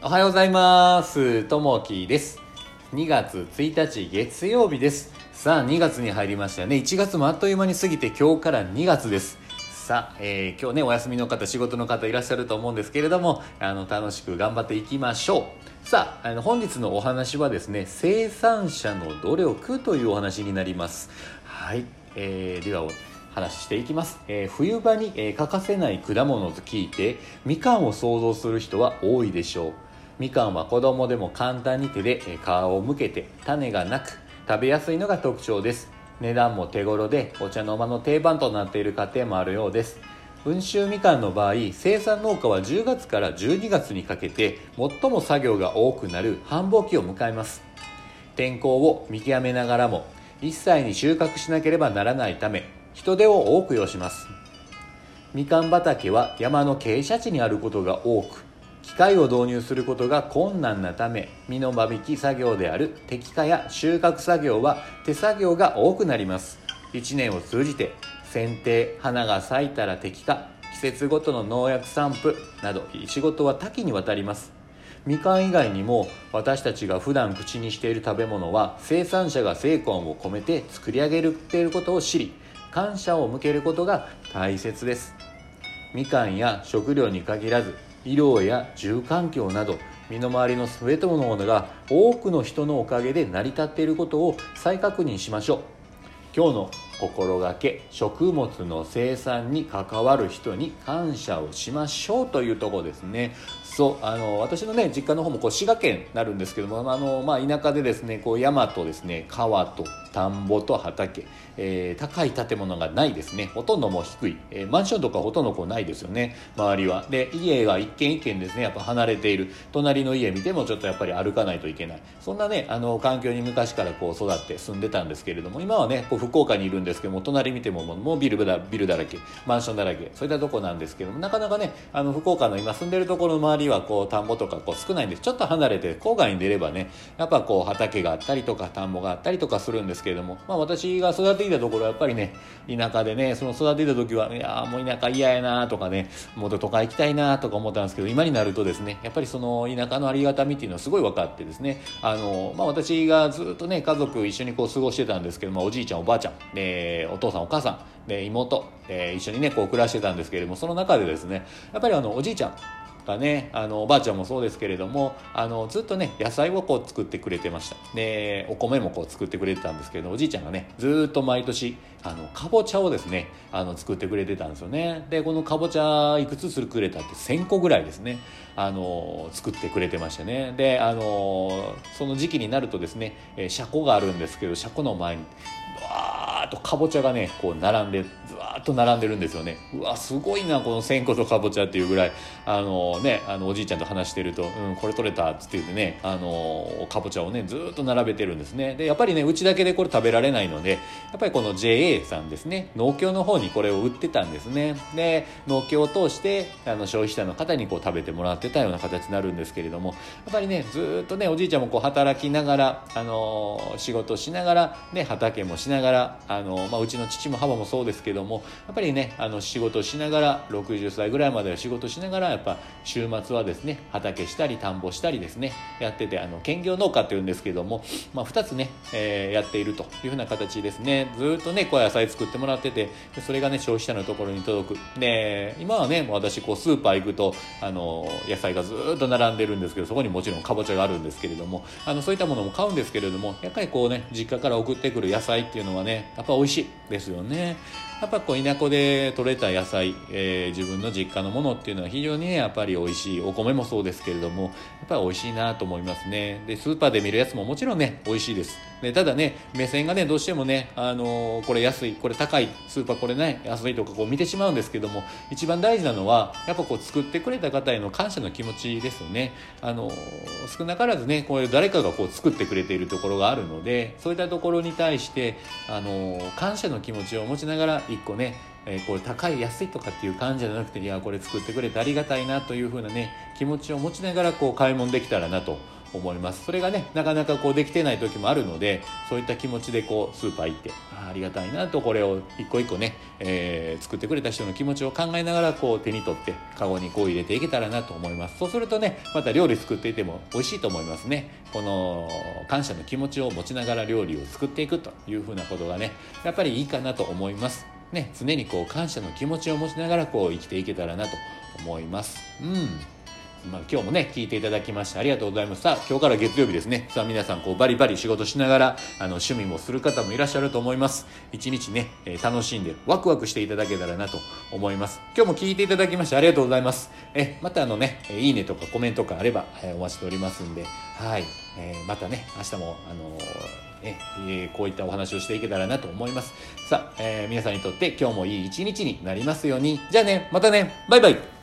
おはようございます。ともきです。2月1日月曜日です。さあ、2月に入りましたね。1月もあっという間に過ぎて今日から2月です。さあ、えー今日ね、お休みの方、仕事の方いらっしゃると思うんですけれども、あの、楽しく頑張っていきましょう。さあ、あの、本日のお話はですね、生産者の努力というお話になります。はい。えーでは、お話ししていきます、えー冬場に、えー欠かせない果物と聞いてみかんを想像する人は多いでしょうみかんは子供でも簡単に手で皮をむけて種がなく食べやすいのが特徴です。値段も手頃でお茶の間の定番となっている家庭もあるようです。温州みかんの場合生産農家は10月から12月にかけて最も作業が多くなる繁忙期を迎えます。天候を見極めながらも一切に収穫しなければならないため人手を多く要します。みかん畑は山の傾斜地にあることが多く機械を導入することが困難なため実の間引き作業である摘果や収穫作業は手作業が多くなります。1年を通じて剪定花が咲いたら摘果季節ごとの農薬散布など仕事は多岐にわたります。みかん以外にも私たちが普段口にしている食べ物は生産者が精魂を込めて作り上げていることを知り感謝を向けることが大切です。みかんや食料に限らず医療や住環境など身の回りの全てのものが多くの人のおかげで成り立っていることを再確認しましょう。今日の心がけ食物の生産に関わる人に感謝をしましょうというとこですね。そうあの私のね実家の方もこう滋賀県になるんですけどもあの、まあ、田舎でですねこう山とですね川と田んぼと畑、えー高い建物がないですねほとんどもう低い、えーマンションとかほとんどこうないですよね周りは。で家が一軒一軒ですねやっぱ離れている。隣の家見てもちょっとやっぱり歩かないといけない。そんなねあの環境に昔からこう育って住んでたんですけれども今はねこう福岡にいるんですけども隣見てももうビルだビルだらけマンションだらけそういったとこなんですけどもなかなかねあの福岡の今住んでるところの周りはこう田んぼとかこう少ないんです。ちょっと離れて郊外に出ればねやっぱこう畑があったりとか田んぼがあったりとかするんですけれども、まあ、私が育っていたところはやっぱりね田舎でねその育てた時はいやもう田舎嫌やなとかねもっと都会行きたいなとか思ったんですけど今になるとですねやっぱりその田舎のありがたみっていうのはすごい分かってですねあの、まあ、私がずっとね家族一緒にこう過ごしてたんですけどもおじいちゃんおばあちゃんでお父さんお母さんで妹で一緒にねこう暮らしてたんですけれどもその中でですねやっぱりあのおじいちゃんがねあのおばあちゃんもそうですけれどもあのずっとね野菜をこう作ってくれてました。でお米もこう作ってくれてたんですけどおじいちゃんがねずっと毎年あのかぼちゃをですねあの作ってくれてたんですよね。でこのかぼちゃいくつするくれたって1000個ぐらいですねあの作ってくれてましたね。であのその時期になるとですね車庫があるんですけど車庫の前にわーっとかぼちゃがねこう並んでずわーっと並んでるんですよね。うわすごいなこの千個とかぼちゃっていうぐらい。あのねあのおじいちゃんと話してると「うんこれ取れた」っつって言ってねあのかぼちゃをねずーっと並べてるんですね。でやっぱりねうちだけでこれ食べられないのでやっぱりこの JA さんですね。農協の方にこれを売ってたんですね。で農協を通してあの消費者の方にこう食べてもらってたような形になるんですけれどもやっぱりねずーっとねおじいちゃんもこう働きながらあの仕事しながらね畑もしながらあの、まあ、うちの父も母もそうですけどもやっぱりねあの仕事しながら60歳ぐらいまでは仕事しながらやっぱ週末はですね畑したり田んぼしたりですねやっててあの兼業農家っていうんですけども、まあ、2つね、えーやっているというふうな形ですね。ずっとねこう野菜作ってもらっててそれがね消費者のところに届く。で今はね私こうスーパー行くとあの野菜がずっと並んでるんですけどそこにもちろんかぼちゃがあるんですけれどもあのそういったものも買うんですけれどもやっぱりこうね実家から送ってくる野菜っていうのはねやっぱ美味しいですよね。やっぱこう田舎で採れた野菜、えー自分の実家のものっていうのは非常にねやっぱり美味しいお米もそうですけれどもやっぱり美味しいなと思いますね。でスーパーで見るやつももちろんね美味しいです。でただね目線がねどうしてもね、あのーこれ安いこれ高いスーパーこれね安いとかこう見てしまうんですけども一番大事なのはやっぱこう作ってくれた方への感謝の気持ちですよね。あのー少なからずねこういう誰かがこう作ってくれているところがあるのでそういったところに対してあの感謝の気持ちを持ちながら一個ねえーこれ高い安いとかっていう感じじゃなくていやこれ作ってくれてありがたいなというふうなね気持ちを持ちながらこう買い物できたらなと思います。それがねなかなかこうできてない時もあるのでそういった気持ちでこうスーパー行ってあありがたいなとこれを一個一個ね、えー、作ってくれた人の気持ちを考えながらこう手に取ってカゴにこう入れていけたらなと思います。そうするとねまた料理作っていても美味しいと思いますね。この感謝の気持ちを持ちながら料理を作っていくというふうなことがねやっぱりいいかなと思います。ね常にこう感謝の気持ちを持ちながらこう生きていけたらなと思います。うん。まあ、今日もね聞いていただきましてありがとうございます。さあ今日から月曜日ですね。さあ皆さんこうバリバリ仕事しながらあの趣味もする方もいらっしゃると思います。一日ね、えー、楽しんでワクワクしていただけたらなと思います。今日も聞いていただきましてありがとうございます。えまたあのねいいねとかコメントがあれば、えー、お待ちしておりますんで。はい、えー、またね明日もあのねえ、こういったお話をしていけたらなと思います。さあ、え、皆さんにとって今日もいい一日になりますように。じゃあねまたね。バイバイ。